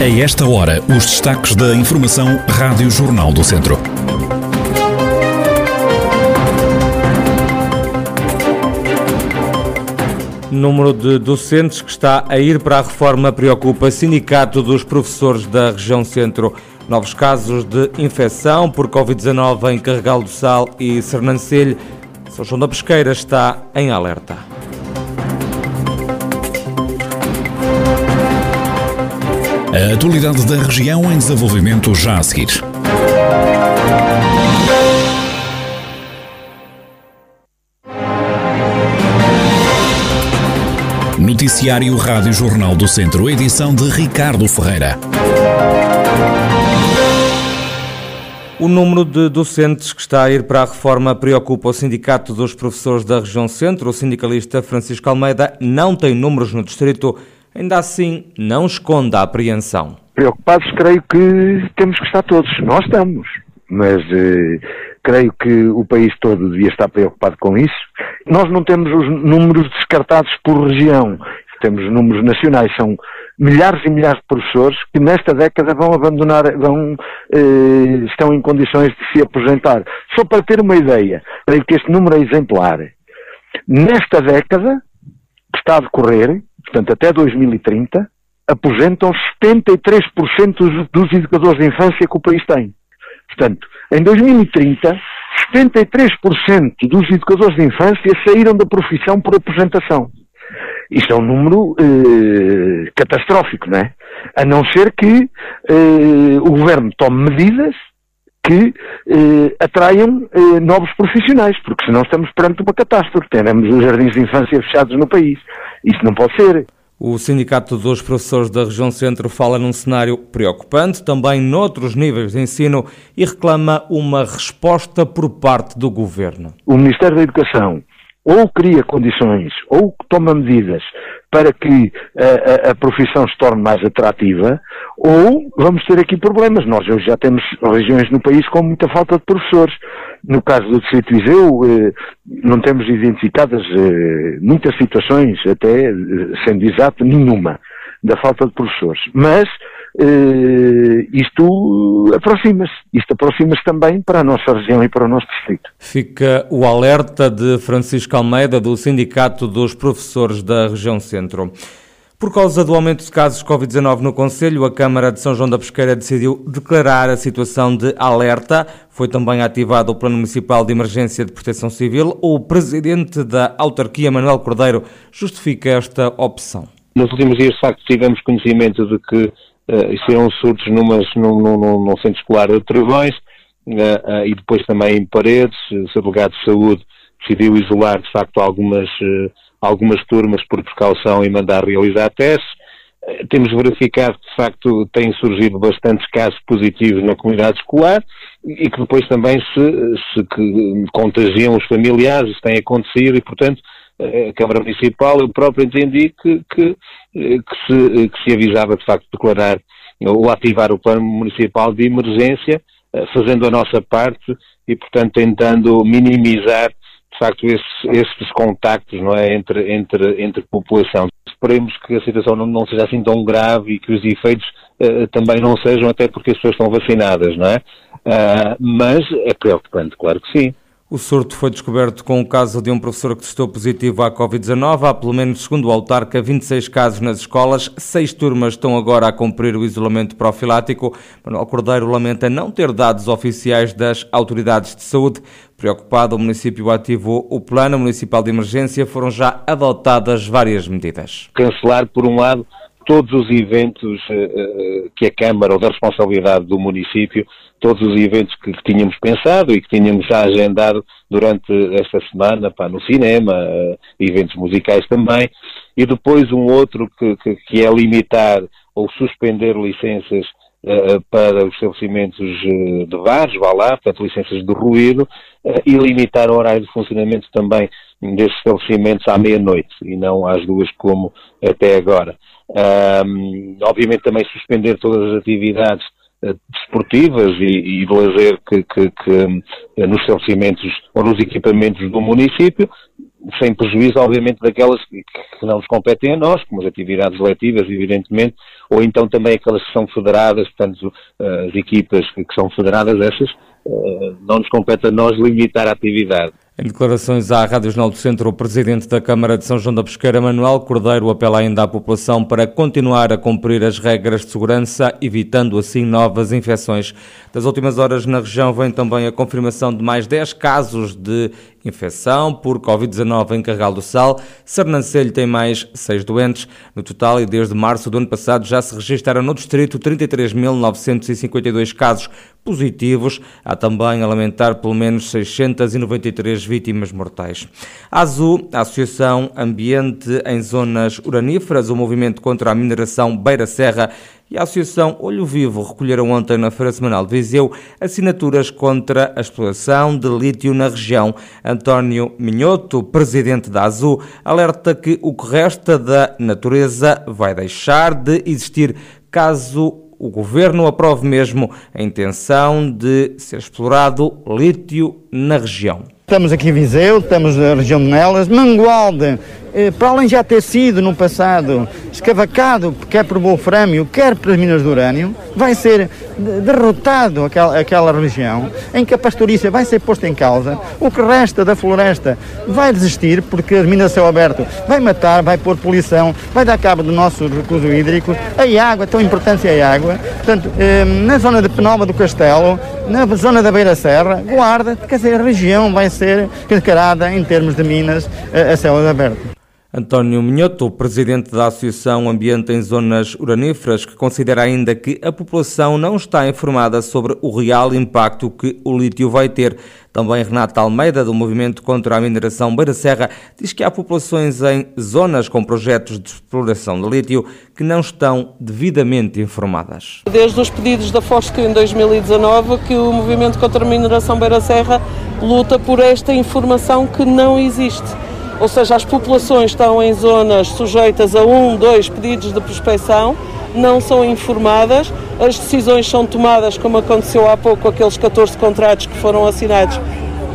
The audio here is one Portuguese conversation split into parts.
A esta hora, os destaques da Informação Rádio Jornal do Centro. Número de docentes que está a ir para a reforma preocupa Sindicato dos Professores da Região Centro. Novos casos de infecção por Covid-19 em Carregal do Sal e Sernancelho. São João da Pesqueira está em alerta. A atualidade da região em desenvolvimento já a seguir. Noticiário Rádio Jornal do Centro, edição de Ricardo Ferreira. O número de docentes que está a ir para a reforma preocupa o Sindicato dos Professores da Região Centro. O sindicalista Francisco Almeida não tem números no distrito ainda assim não esconde a apreensão. Preocupados, creio que temos que estar todos. Nós estamos. Mas eh, creio que o país todo devia estar preocupado com isso. Nós não temos os números descartados por região. Temos números nacionais. São milhares e milhares de professores que nesta década vão abandonar, vão, eh, estão em condições de se aposentar. Só para ter uma ideia, creio que este número é exemplar. Nesta década, que está a decorrer, portanto até 2030, aposentam 73% dos, educadores de infância que o país tem. Portanto, em 2030, 73% dos educadores de infância saíram da profissão por aposentação. Isto é um número eh, catastrófico, não é? A não ser que eh, o governo tome medidas que eh, atraiam eh, novos profissionais, porque senão estamos perante uma catástrofe. Teremos os jardins de infância fechados no país. Isso não pode ser. O Sindicato dos Professores da Região Centro fala num cenário preocupante, também noutros níveis de ensino, e reclama uma resposta por parte do Governo. O Ministério da Educação ou cria condições ou toma medidas para que a, a, a, profissão se torne mais atrativa, ou vamos ter aqui problemas. Nós hoje já temos regiões no país com muita falta de professores. No caso do Distrito de Viseu, eh, não temos identificadas eh, muitas situações, até eh, sendo exato, nenhuma, da falta de professores. Mas isto aproxima-se. Isto aproxima-se também para a nossa região e para o nosso distrito. Fica o alerta de Francisco Almeida, do Sindicato dos Professores da Região Centro. Por causa do aumento de casos de Covid-19 no Conselho, a Câmara de São João da Pesqueira decidiu declarar a situação de alerta. Foi também ativado o Plano Municipal de Emergência de Proteção Civil. O Presidente da Autarquia, Manuel Cordeiro, justifica esta opção. Nos últimos dias, de facto, tivemos conhecimento de que uh, serão surtos numas, num, num, num, centro escolar de Trevões uh, uh, e depois também em Paredes. O seu delegado de saúde decidiu isolar, de facto, algumas, algumas turmas por precaução e mandar realizar testes. Temos verificado que, de facto, têm surgido bastantes casos positivos na comunidade escolar e que depois também se, se contagiam os familiares, isso tem acontecido e, portanto, a Câmara Municipal, eu próprio entendi que, que, que, se, que se avisava de facto de declarar ou ativar o plano municipal de emergência, eh, fazendo a nossa parte e, portanto, tentando minimizar facto esses, esses contactos não é, entre, entre, entre população. Esperemos que a situação não, não seja assim tão grave e que os efeitos uh, também não sejam, até porque as pessoas estão vacinadas, não é? Uh, mas é preocupante, claro que sim. O surto foi descoberto com o caso de um professor que testou positivo à Covid-19. Há, pelo menos, segundo o autarca, 26 casos nas escolas. Seis turmas estão agora a cumprir o isolamento profilático. Manuel Cordeiro lamenta não ter dados oficiais das autoridades de saúde. Preocupado, o município ativou o plano municipal de emergência. Foram já adotadas várias medidas. Cancelar, por um lado, todos os eventos uh, que a Câmara, ou da responsabilidade do município, todos os eventos que, que, tínhamos pensado e que tínhamos já agendado durante esta semana, pá, no cinema, uh, eventos musicais também, e depois um outro que, que, que é limitar ou suspender licenças uh, para os estabelecimentos de bares, vá lá, portanto licenças de ruído, e limitar o horário de funcionamento também desses estabelecimentos à meia-noite e não às duas como até agora. Um, obviamente também suspender todas as atividades uh, desportivas e, e de lazer que, que, que uh, nos estabelecimentos ou nos equipamentos do município sem prejuízo, obviamente, daquelas que, que, não nos competem a nós, como as atividades letivas, evidentemente, ou então também aquelas que são federadas, portanto, as equipas que, que são federadas, essas, não nos compete a nós limitar a atividade. Em declarações à Rádio Jornal do Centro, o presidente da Câmara de São João da Pesqueira, Manuel Cordeiro, apela ainda à população para continuar a cumprir as regras de segurança, evitando assim novas infecções. Das últimas horas na região vem também a confirmação de mais 10 casos de infecção por Covid-19 em Carregal do Sal. Sernancelho tem mais 6 doentes. No total, e desde março do ano passado, já se registraram no distrito 33.952 casos positivos. Há também a lamentar pelo menos 693 vítimas mortais. A AZU, a Associação Ambiente em Zonas Uraníferas, o movimento contra a mineração Beira Serra, e a Associação Olho Vivo recolheram ontem na Feira Semanal de Viseu assinaturas contra a exploração de lítio na região. António Minhoto, presidente da Azul, alerta que o que resta da natureza vai deixar de existir caso o governo aprove mesmo a intenção de ser explorado lítio na região. Estamos aqui em Viseu, estamos na região de Nelas, Mangualde, eh, para além de já ter sido no passado escavacado, quer por wolframio, quer pelas minas de urânio, vai ser derrotado aquela, aquela região, em que a pastorícia vai ser posta em causa, o que resta da floresta vai desistir, porque as minas a céu aberto vai matar, vai pôr poluição, vai dar cabo do nosso recurso hídrico, a água, tão importante é a água, portanto, eh, na zona de Penalva do Castelo, na zona da Beira Serra, guarda, quer dizer, a região vai ser encarada em termos de minas a céu aberto. António Minhoto, presidente da Associação Ambiente em Zonas Uraníferas, que considera ainda que a população não está informada sobre o real impacto que o lítio vai ter. Também Renata Almeida, do Movimento contra a Mineração Beira Serra, diz que há populações em zonas com projetos de exploração de lítio que não estão devidamente informadas. Desde os pedidos da Fosca em 2019 que o Movimento contra a Mineração Beira Serra luta por esta informação que não existe ou seja, as populações estão em zonas sujeitas a um, dois pedidos de prospecção, não são informadas, as decisões são tomadas, como aconteceu há pouco, aqueles 14 contratos que foram assinados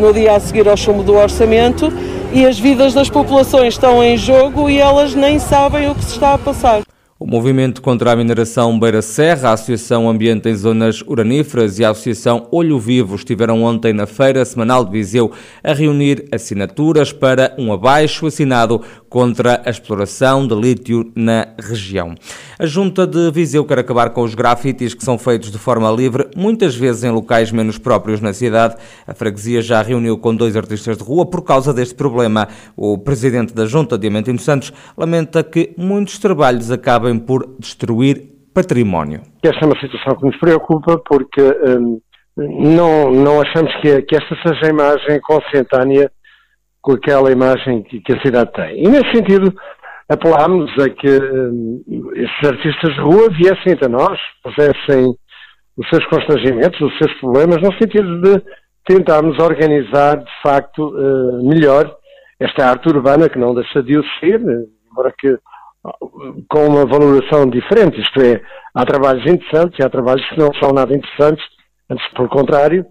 no dia a seguir ao chumbo do orçamento, e as vidas das populações estão em jogo e elas nem sabem o que se está a passar. O Movimento contra a Mineração Beira Serra, a Associação Ambiente em Zonas Uraníferas e a Associação Olho Vivo estiveram ontem na Feira Semanal de Viseu a reunir assinaturas para um abaixo assinado contra a exploração de lítio na região. A Junta de Viseu quer acabar com os grafites que são feitos de forma livre, muitas vezes em locais menos próprios na cidade. A freguesia já reuniu com dois artistas de rua por causa deste problema. O presidente da Junta, Diamantino Santos, lamenta que muitos trabalhos acabem acabem por destruir património. Esta é uma situação que nos preocupa porque hum, não, não achamos que, que esta seja a imagem consentânea com aquela imagem que, que, a cidade tem. E nesse sentido apelámos a que hum, esses artistas de rua viessem até nós, pusessem os seus constrangimentos, os seus problemas, no sentido de tentarmos organizar de facto uh, melhor esta arte urbana que não deixa de o ser, embora que com uma valoração diferente, isto é, há trabalhos interessantes e há trabalhos que não são nada interessantes, antes pelo contrário,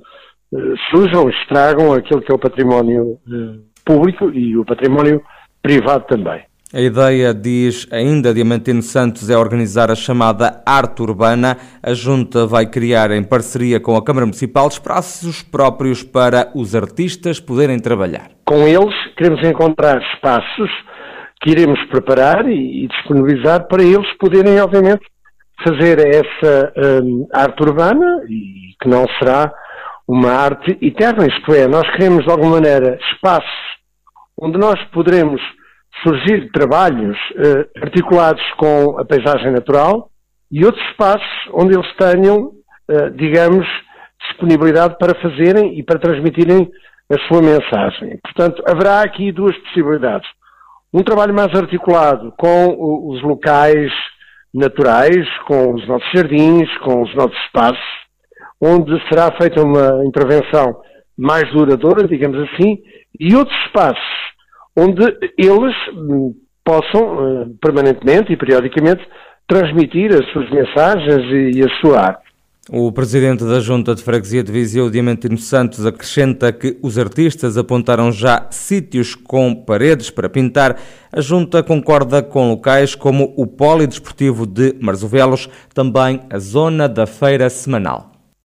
eh, sujam, estragam aquilo que é o património eh, público e o património privado também. A ideia, diz ainda Diamantino Santos, é organizar a chamada arte urbana. A Junta vai criar, em parceria com a Câmara Municipal, espaços próprios para os artistas poderem trabalhar. Com eles, queremos encontrar espaços que iremos preparar e, e disponibilizar para eles poderem, obviamente, fazer essa um, arte urbana e que não será uma arte eterna, isto é, nós queremos de alguma maneira espaços onde nós poderemos surgir trabalhos uh, articulados com a paisagem natural e outros espaços onde eles tenham, uh, digamos, disponibilidade para fazerem e para transmitirem a sua mensagem. Portanto, haverá aqui duas possibilidades um trabalho mais articulado com os locais naturais, com os nossos jardins, com os nossos espaços, onde será feita uma intervenção mais duradoura, digamos assim, e outros espaços onde eles hum, possam uh, permanentemente e periodicamente transmitir as suas mensagens e a sua arte. O presidente da Junta de Freguesia de Viseu, Diamantino Santos, acrescenta que os artistas apontaram já sítios com paredes para pintar. A Junta concorda com locais como o Polidesportivo de Marzovelos, também a zona da feira semanal.